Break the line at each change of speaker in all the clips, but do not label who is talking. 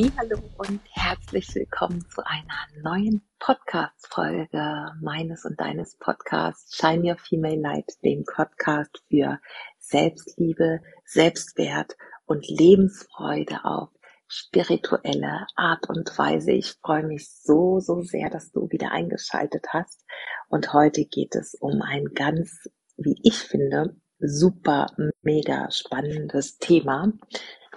Hallo und herzlich willkommen zu einer neuen Podcast-Folge meines und deines Podcasts Shine Your Female Light, dem Podcast für Selbstliebe, Selbstwert und Lebensfreude auf spirituelle Art und Weise. Ich freue mich so, so sehr, dass du wieder eingeschaltet hast. Und heute geht es um ein ganz, wie ich finde, super, mega spannendes Thema.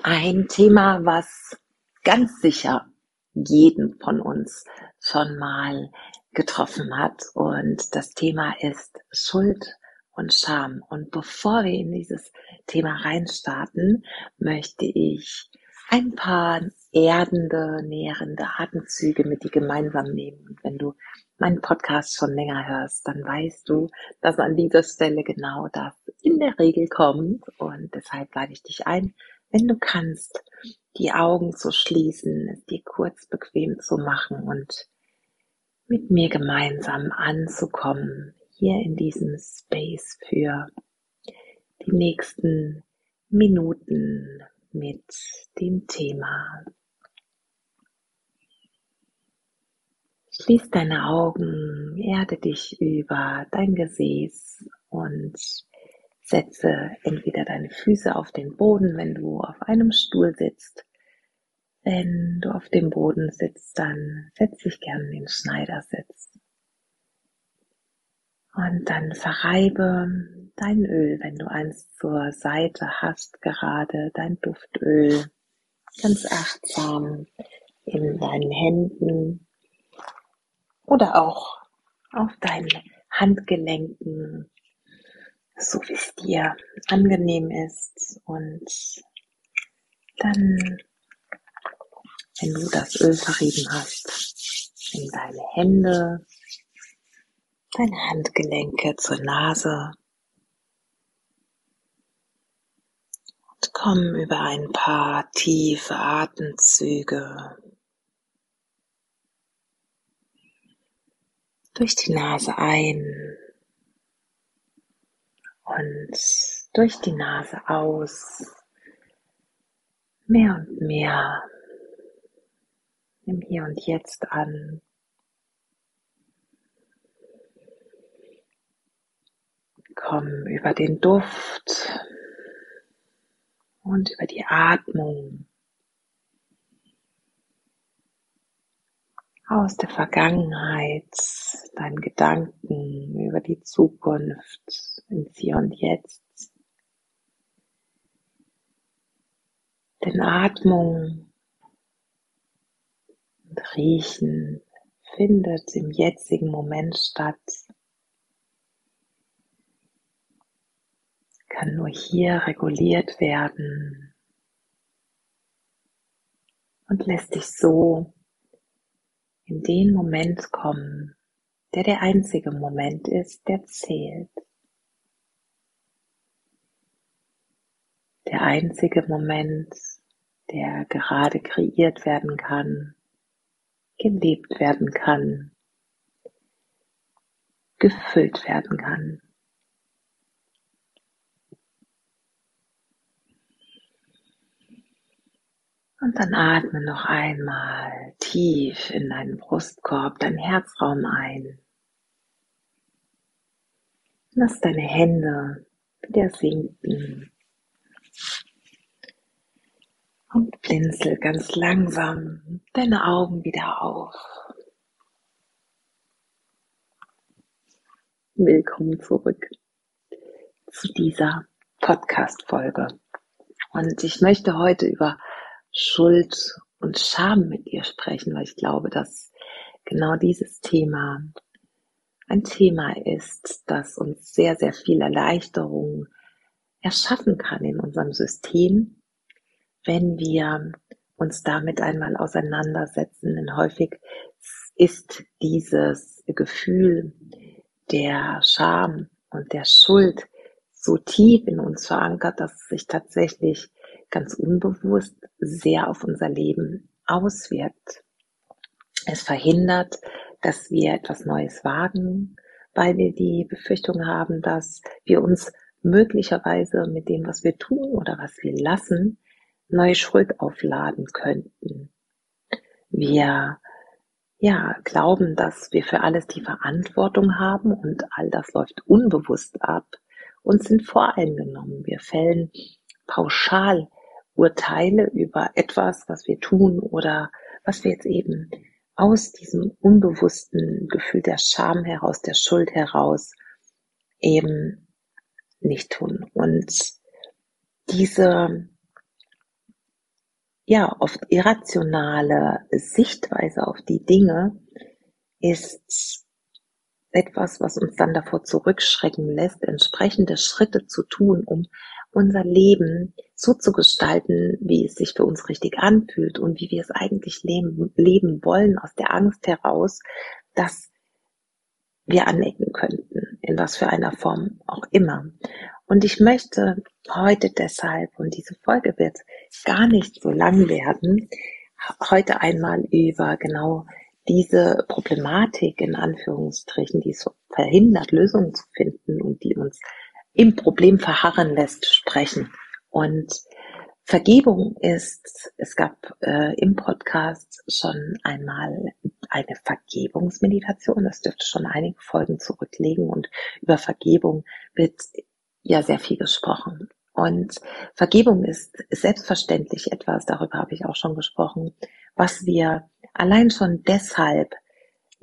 Ein Thema, was ganz sicher jeden von uns schon mal getroffen hat. Und das Thema ist Schuld und Scham. Und bevor wir in dieses Thema reinstarten, möchte ich ein paar erdende, nährende Atemzüge mit dir gemeinsam nehmen. Und wenn du meinen Podcast schon länger hörst, dann weißt du, dass an dieser Stelle genau das in der Regel kommt. Und deshalb lade ich dich ein, wenn du kannst, die Augen zu schließen, es dir kurz bequem zu machen und mit mir gemeinsam anzukommen, hier in diesem Space für die nächsten Minuten mit dem Thema. Schließ deine Augen, erde dich über dein Gesäß und setze entweder deine Füße auf den Boden, wenn du auf einem Stuhl sitzt. Wenn du auf dem Boden sitzt, dann setz dich gern in den Schneidersitz. Und dann verreibe dein Öl, wenn du eins zur Seite hast, gerade dein Duftöl, ganz achtsam in deinen Händen oder auch auf deinen Handgelenken, so wie es dir angenehm ist. Und dann, wenn du das Öl verrieben hast, in deine Hände, deine Handgelenke zur Nase und komm über ein paar tiefe Atemzüge durch die Nase ein und durch die Nase aus. Mehr und mehr. Nimm hier und jetzt an. Komm über den Duft und über die Atmung aus der Vergangenheit, deinen Gedanken über die Zukunft ins Hier und Jetzt. Denn Atmung und Riechen findet im jetzigen Moment statt, kann nur hier reguliert werden und lässt dich so in den Moment kommen, der der einzige Moment ist, der zählt. Der einzige Moment, der gerade kreiert werden kann, gelebt werden kann, gefüllt werden kann. Und dann atme noch einmal tief in deinen Brustkorb, deinen Herzraum ein. Lass deine Hände wieder sinken. Und blinzel ganz langsam deine Augen wieder auf. Willkommen zurück zu dieser Podcast-Folge. Und ich möchte heute über Schuld und Scham mit dir sprechen, weil ich glaube, dass genau dieses Thema ein Thema ist, das uns sehr, sehr viel Erleichterung erschaffen kann in unserem System, wenn wir uns damit einmal auseinandersetzen. Denn häufig ist dieses Gefühl der Scham und der Schuld so tief in uns verankert, dass es sich tatsächlich ganz unbewusst sehr auf unser Leben auswirkt. Es verhindert, dass wir etwas Neues wagen, weil wir die Befürchtung haben, dass wir uns möglicherweise mit dem, was wir tun oder was wir lassen, neue Schuld aufladen könnten. Wir ja, glauben, dass wir für alles die Verantwortung haben und all das läuft unbewusst ab und sind voreingenommen. Wir fällen pauschal Urteile über etwas, was wir tun oder was wir jetzt eben aus diesem unbewussten Gefühl der Scham heraus, der Schuld heraus eben nicht tun. Und diese ja oft irrationale Sichtweise auf die Dinge ist etwas, was uns dann davor zurückschrecken lässt, entsprechende Schritte zu tun, um unser Leben so zu gestalten, wie es sich für uns richtig anfühlt und wie wir es eigentlich leben, leben wollen, aus der Angst heraus, dass wir anecken könnten, in was für einer Form auch immer. Und ich möchte heute deshalb, und diese Folge wird gar nicht so lang werden, heute einmal über genau diese Problematik in Anführungsstrichen, die es verhindert, Lösungen zu finden und die uns im Problem verharren lässt, sprechen. Und Vergebung ist, es gab äh, im Podcast schon einmal eine Vergebungsmeditation, das dürfte schon einige Folgen zurücklegen und über Vergebung wird ja sehr viel gesprochen. Und Vergebung ist selbstverständlich etwas, darüber habe ich auch schon gesprochen, was wir allein schon deshalb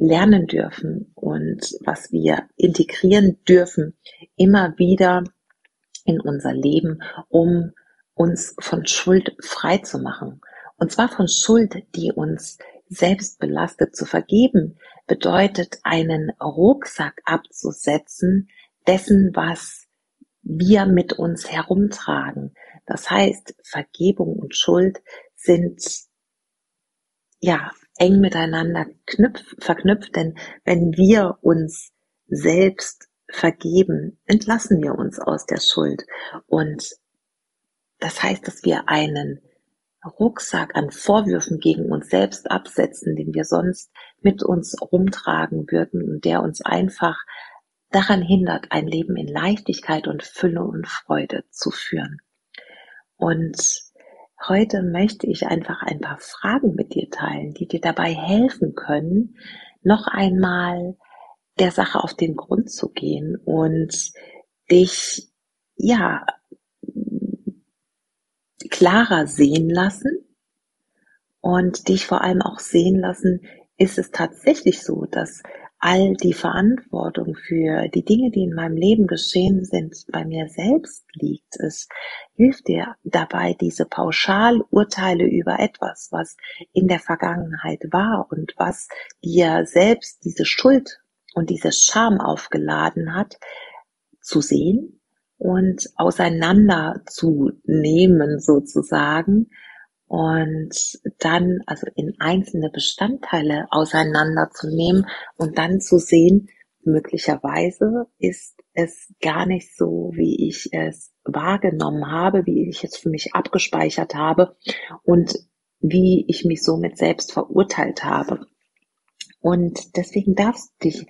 lernen dürfen und was wir integrieren dürfen, immer wieder in unser Leben, um uns von Schuld frei zu machen. Und zwar von Schuld, die uns selbst belastet. Zu vergeben bedeutet, einen Rucksack abzusetzen dessen, was wir mit uns herumtragen. Das heißt, Vergebung und Schuld sind ja eng miteinander knüpf, verknüpft, denn wenn wir uns selbst vergeben, entlassen wir uns aus der Schuld. Und das heißt, dass wir einen Rucksack an Vorwürfen gegen uns selbst absetzen, den wir sonst mit uns rumtragen würden und der uns einfach daran hindert, ein Leben in Leichtigkeit und Fülle und Freude zu führen. Und heute möchte ich einfach ein paar Fragen mit dir teilen, die dir dabei helfen können, noch einmal der Sache auf den Grund zu gehen und dich, ja, klarer sehen lassen und dich vor allem auch sehen lassen, ist es tatsächlich so, dass all die Verantwortung für die Dinge, die in meinem Leben geschehen sind, bei mir selbst liegt. Es hilft dir dabei, diese Pauschalurteile über etwas, was in der Vergangenheit war und was dir selbst diese Schuld und diese Scham aufgeladen hat, zu sehen und auseinanderzunehmen sozusagen und dann also in einzelne Bestandteile auseinanderzunehmen und dann zu sehen, möglicherweise ist es gar nicht so, wie ich es wahrgenommen habe, wie ich es für mich abgespeichert habe und wie ich mich somit selbst verurteilt habe. Und deswegen darfst du dich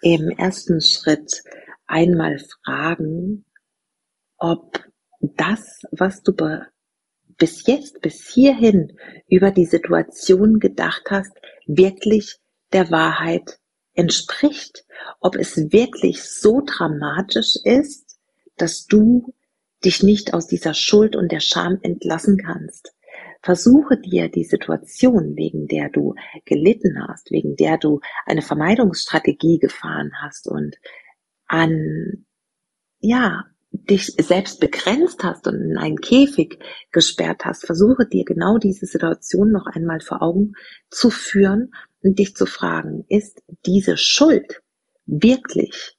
im ersten Schritt einmal fragen, ob das, was du bis jetzt, bis hierhin über die Situation gedacht hast, wirklich der Wahrheit entspricht. Ob es wirklich so dramatisch ist, dass du dich nicht aus dieser Schuld und der Scham entlassen kannst. Versuche dir die Situation, wegen der du gelitten hast, wegen der du eine Vermeidungsstrategie gefahren hast und an, ja, dich selbst begrenzt hast und in einen Käfig gesperrt hast, versuche dir genau diese Situation noch einmal vor Augen zu führen und dich zu fragen, ist diese Schuld wirklich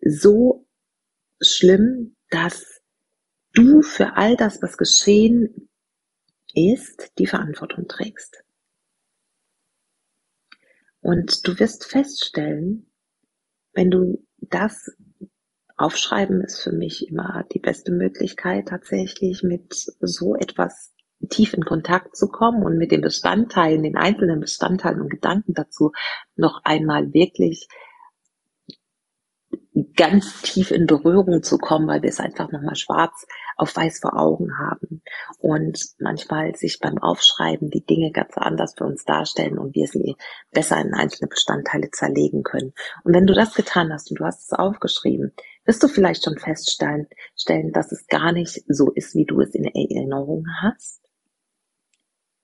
so schlimm, dass du für all das, was geschehen ist, die Verantwortung trägst? Und du wirst feststellen, wenn du das Aufschreiben ist für mich immer die beste Möglichkeit, tatsächlich mit so etwas tief in Kontakt zu kommen und mit den Bestandteilen, den einzelnen Bestandteilen und Gedanken dazu noch einmal wirklich ganz tief in Berührung zu kommen, weil wir es einfach nochmal schwarz auf weiß vor Augen haben und manchmal sich beim Aufschreiben die Dinge ganz anders für uns darstellen und wir sie besser in einzelne Bestandteile zerlegen können. Und wenn du das getan hast und du hast es aufgeschrieben, wirst du vielleicht schon feststellen, dass es gar nicht so ist, wie du es in Erinnerung hast.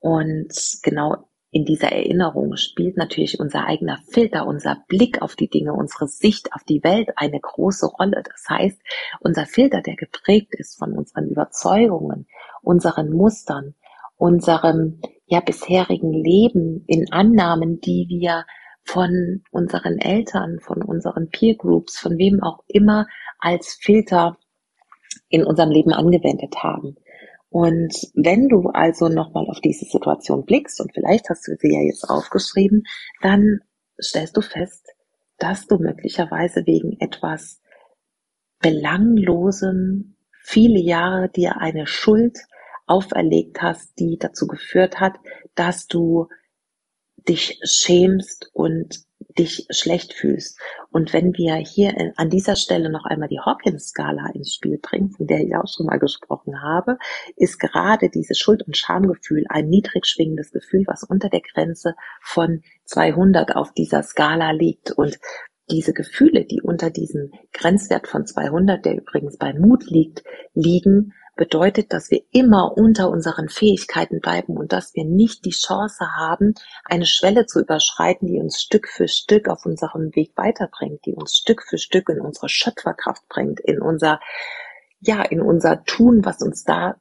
Und genau in dieser Erinnerung spielt natürlich unser eigener Filter, unser Blick auf die Dinge, unsere Sicht auf die Welt eine große Rolle. Das heißt, unser Filter, der geprägt ist von unseren Überzeugungen, unseren Mustern, unserem ja bisherigen Leben in Annahmen, die wir von unseren Eltern, von unseren Peer Groups, von wem auch immer als Filter in unserem Leben angewendet haben. Und wenn du also nochmal auf diese Situation blickst, und vielleicht hast du sie ja jetzt aufgeschrieben, dann stellst du fest, dass du möglicherweise wegen etwas Belanglosem viele Jahre dir eine Schuld auferlegt hast, die dazu geführt hat, dass du dich schämst und dich schlecht fühlst. Und wenn wir hier an dieser Stelle noch einmal die Hawkins-Skala ins Spiel bringen, von der ich auch schon mal gesprochen habe, ist gerade dieses Schuld- und Schamgefühl ein niedrig schwingendes Gefühl, was unter der Grenze von 200 auf dieser Skala liegt. Und diese Gefühle, die unter diesem Grenzwert von 200, der übrigens bei Mut liegt, liegen, bedeutet, dass wir immer unter unseren Fähigkeiten bleiben und dass wir nicht die Chance haben, eine Schwelle zu überschreiten, die uns Stück für Stück auf unserem Weg weiterbringt, die uns Stück für Stück in unsere Schöpferkraft bringt, in unser, ja, in unser Tun, was uns da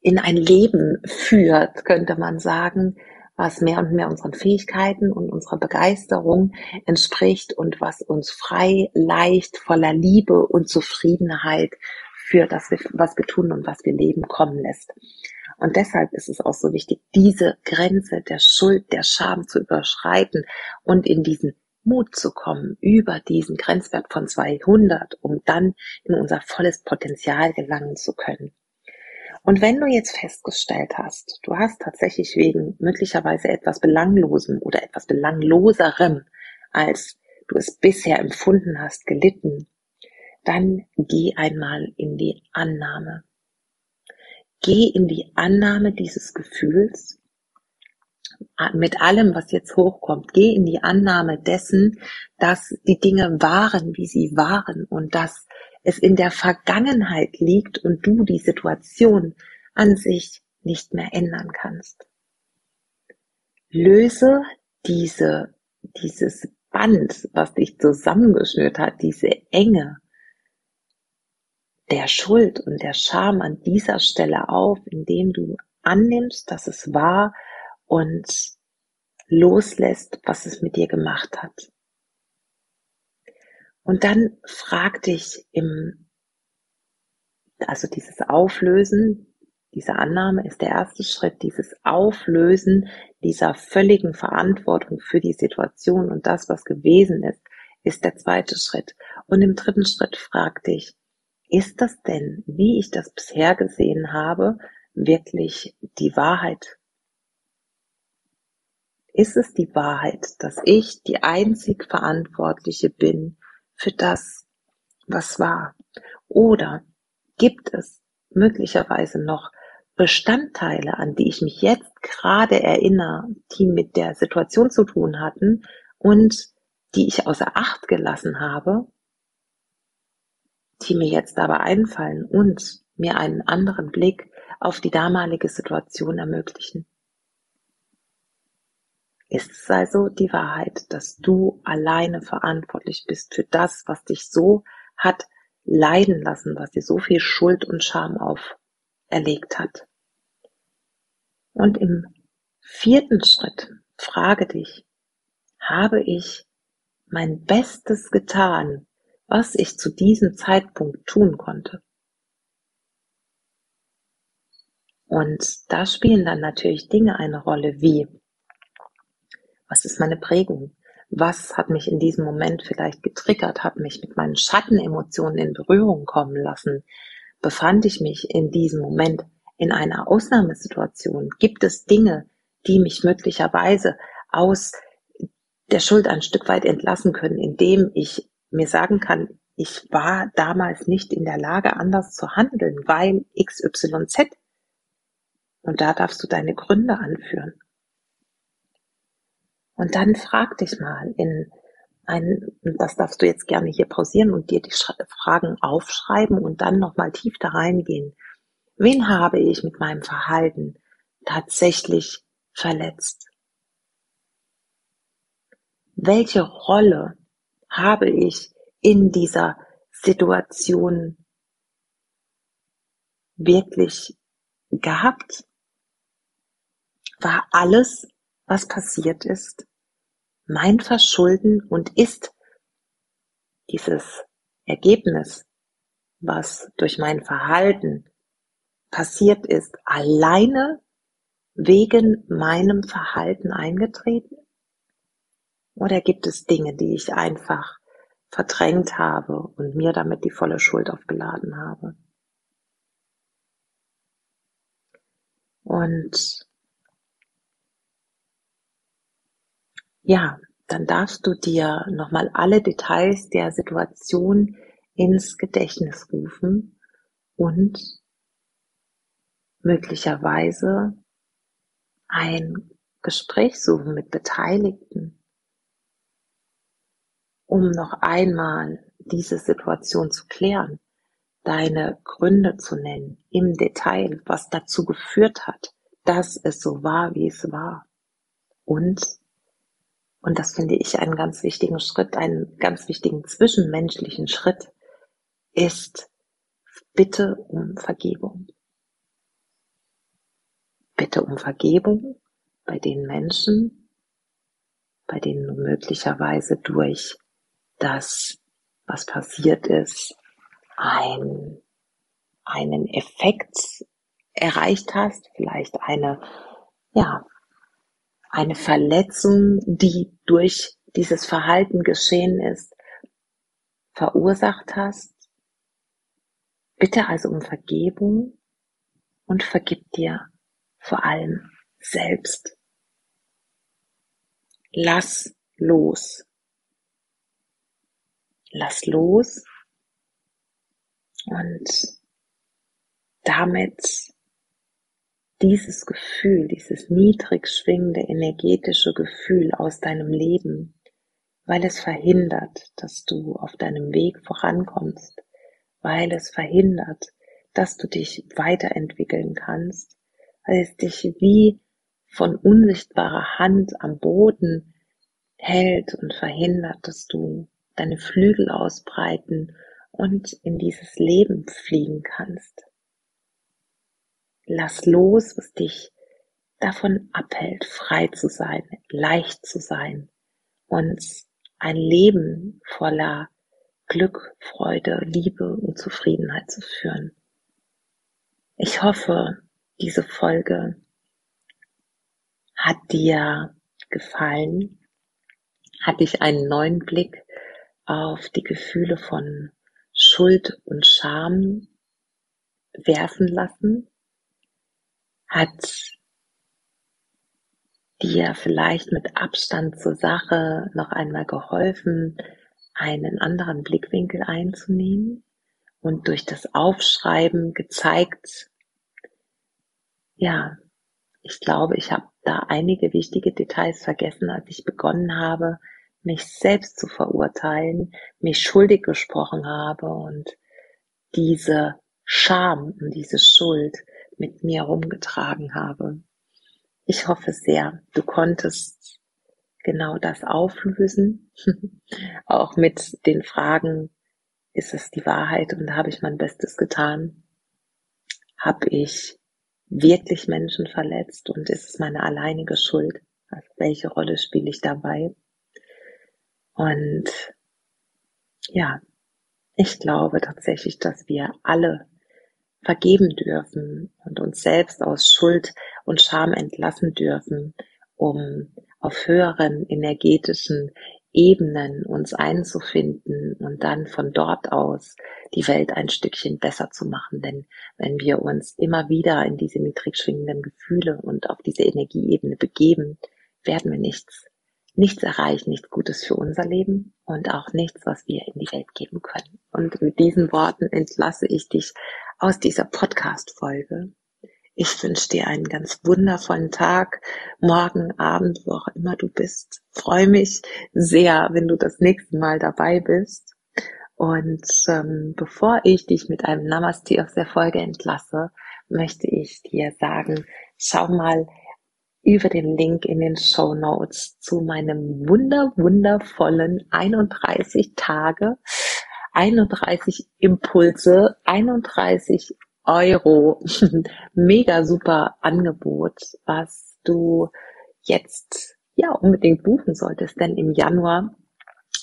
in ein Leben führt, könnte man sagen, was mehr und mehr unseren Fähigkeiten und unserer Begeisterung entspricht und was uns frei, leicht, voller Liebe und Zufriedenheit für das, was wir tun und was wir leben, kommen lässt. Und deshalb ist es auch so wichtig, diese Grenze der Schuld, der Scham zu überschreiten und in diesen Mut zu kommen über diesen Grenzwert von 200, um dann in unser volles Potenzial gelangen zu können. Und wenn du jetzt festgestellt hast, du hast tatsächlich wegen möglicherweise etwas Belanglosem oder etwas Belangloserem, als du es bisher empfunden hast, gelitten, dann geh einmal in die Annahme. Geh in die Annahme dieses Gefühls mit allem, was jetzt hochkommt. Geh in die Annahme dessen, dass die Dinge waren, wie sie waren und dass es in der Vergangenheit liegt und du die Situation an sich nicht mehr ändern kannst. Löse diese, dieses Band, was dich zusammengeschnürt hat, diese Enge, der Schuld und der Scham an dieser Stelle auf, indem du annimmst, dass es war und loslässt, was es mit dir gemacht hat. Und dann frag dich im, also dieses Auflösen, diese Annahme ist der erste Schritt, dieses Auflösen dieser völligen Verantwortung für die Situation und das, was gewesen ist, ist der zweite Schritt. Und im dritten Schritt frag dich, ist das denn, wie ich das bisher gesehen habe, wirklich die Wahrheit? Ist es die Wahrheit, dass ich die einzig Verantwortliche bin für das, was war? Oder gibt es möglicherweise noch Bestandteile, an die ich mich jetzt gerade erinnere, die mit der Situation zu tun hatten und die ich außer Acht gelassen habe die mir jetzt aber einfallen und mir einen anderen Blick auf die damalige Situation ermöglichen. Ist es also die Wahrheit, dass du alleine verantwortlich bist für das, was dich so hat leiden lassen, was dir so viel Schuld und Scham auferlegt hat? Und im vierten Schritt frage dich, habe ich mein Bestes getan, was ich zu diesem Zeitpunkt tun konnte. Und da spielen dann natürlich Dinge eine Rolle wie, was ist meine Prägung? Was hat mich in diesem Moment vielleicht getriggert, hat mich mit meinen Schattenemotionen in Berührung kommen lassen? Befand ich mich in diesem Moment in einer Ausnahmesituation? Gibt es Dinge, die mich möglicherweise aus der Schuld ein Stück weit entlassen können, indem ich mir sagen kann, ich war damals nicht in der Lage, anders zu handeln, weil XYZ. Und da darfst du deine Gründe anführen. Und dann frag dich mal in ein, das darfst du jetzt gerne hier pausieren und dir die Fragen aufschreiben und dann nochmal tief da reingehen. Wen habe ich mit meinem Verhalten tatsächlich verletzt? Welche Rolle habe ich in dieser Situation wirklich gehabt? War alles, was passiert ist, mein Verschulden und ist dieses Ergebnis, was durch mein Verhalten passiert ist, alleine wegen meinem Verhalten eingetreten? Oder gibt es Dinge, die ich einfach verdrängt habe und mir damit die volle Schuld aufgeladen habe? Und ja, dann darfst du dir nochmal alle Details der Situation ins Gedächtnis rufen und möglicherweise ein Gespräch suchen mit Beteiligten, um noch einmal diese Situation zu klären, deine Gründe zu nennen im Detail, was dazu geführt hat, dass es so war, wie es war. Und, und das finde ich einen ganz wichtigen Schritt, einen ganz wichtigen zwischenmenschlichen Schritt, ist Bitte um Vergebung. Bitte um Vergebung bei den Menschen, bei denen du möglicherweise durch das, was passiert ist, ein, einen Effekt erreicht hast, vielleicht eine, ja, eine Verletzung, die durch dieses Verhalten geschehen ist, verursacht hast. Bitte also um Vergebung und vergib dir vor allem selbst. Lass los. Lass los. Und damit dieses Gefühl, dieses niedrig schwingende energetische Gefühl aus deinem Leben, weil es verhindert, dass du auf deinem Weg vorankommst, weil es verhindert, dass du dich weiterentwickeln kannst, weil es dich wie von unsichtbarer Hand am Boden hält und verhindert, dass du deine Flügel ausbreiten und in dieses Leben fliegen kannst. Lass los, was dich davon abhält, frei zu sein, leicht zu sein und ein Leben voller Glück, Freude, Liebe und Zufriedenheit zu führen. Ich hoffe, diese Folge hat dir gefallen, hat dich einen neuen Blick auf die Gefühle von Schuld und Scham werfen lassen, hat dir vielleicht mit Abstand zur Sache noch einmal geholfen, einen anderen Blickwinkel einzunehmen und durch das Aufschreiben gezeigt, ja, ich glaube, ich habe da einige wichtige Details vergessen, als ich begonnen habe, mich selbst zu verurteilen, mich schuldig gesprochen habe und diese Scham und diese Schuld mit mir rumgetragen habe. Ich hoffe sehr, du konntest genau das auflösen, auch mit den Fragen, ist es die Wahrheit und habe ich mein Bestes getan? Habe ich wirklich Menschen verletzt und ist es meine alleinige Schuld? Also welche Rolle spiele ich dabei? Und ja, ich glaube tatsächlich, dass wir alle vergeben dürfen und uns selbst aus Schuld und Scham entlassen dürfen, um auf höheren energetischen Ebenen uns einzufinden und dann von dort aus die Welt ein Stückchen besser zu machen. Denn wenn wir uns immer wieder in diese niedrig schwingenden Gefühle und auf diese Energieebene begeben, werden wir nichts nichts erreichen, nichts Gutes für unser Leben und auch nichts, was wir in die Welt geben können. Und mit diesen Worten entlasse ich dich aus dieser Podcast-Folge. Ich wünsche dir einen ganz wundervollen Tag, morgen, Abend, wo auch immer du bist. Freue mich sehr, wenn du das nächste Mal dabei bist. Und ähm, bevor ich dich mit einem Namaste aus der Folge entlasse, möchte ich dir sagen, schau mal über den Link in den Show Notes zu meinem wunder, wundervollen 31 Tage, 31 Impulse, 31 Euro. Mega super Angebot, was du jetzt ja unbedingt buchen solltest, denn im Januar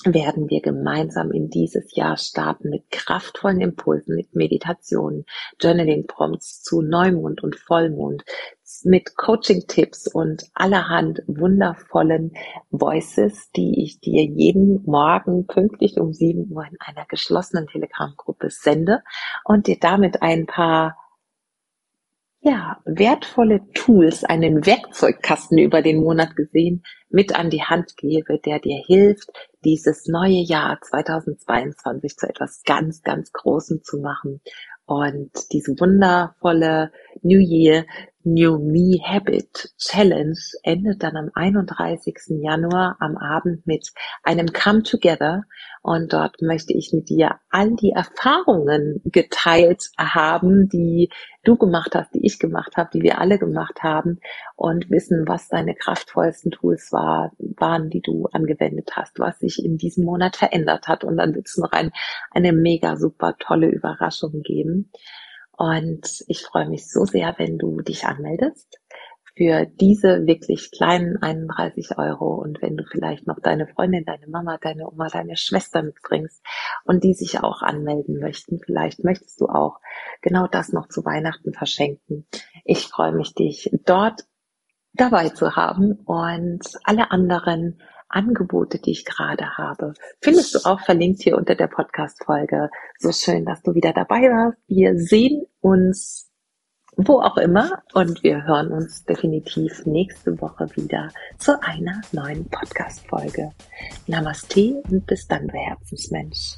werden wir gemeinsam in dieses Jahr starten mit kraftvollen Impulsen, mit Meditationen, Journaling-Prompts zu Neumond und Vollmond, mit Coaching-Tipps und allerhand wundervollen Voices, die ich dir jeden Morgen pünktlich um 7 Uhr in einer geschlossenen Telegram-Gruppe sende und dir damit ein paar ja, wertvolle Tools, einen Werkzeugkasten über den Monat gesehen, mit an die Hand gebe, der dir hilft, dieses neue Jahr 2022 zu etwas ganz, ganz Großem zu machen. Und diese wundervolle New Year New Me Habit Challenge endet dann am 31. Januar am Abend mit einem Come Together und dort möchte ich mit dir all die Erfahrungen geteilt haben, die du gemacht hast, die ich gemacht habe, die wir alle gemacht haben und wissen, was deine kraftvollsten Tools war, waren, die du angewendet hast, was sich in diesem Monat verändert hat und dann wird es noch ein, eine mega super tolle Überraschung geben. Und ich freue mich so sehr, wenn du dich anmeldest für diese wirklich kleinen 31 Euro und wenn du vielleicht noch deine Freundin, deine Mama, deine Oma, deine Schwester mitbringst und die sich auch anmelden möchten, vielleicht möchtest du auch genau das noch zu Weihnachten verschenken. Ich freue mich, dich dort dabei zu haben und alle anderen Angebote, die ich gerade habe, findest du auch verlinkt hier unter der Podcast-Folge. So schön, dass du wieder dabei warst. Wir sehen uns wo auch immer und wir hören uns definitiv nächste Woche wieder zu einer neuen Podcast-Folge. Namaste und bis dann, du Herzensmensch.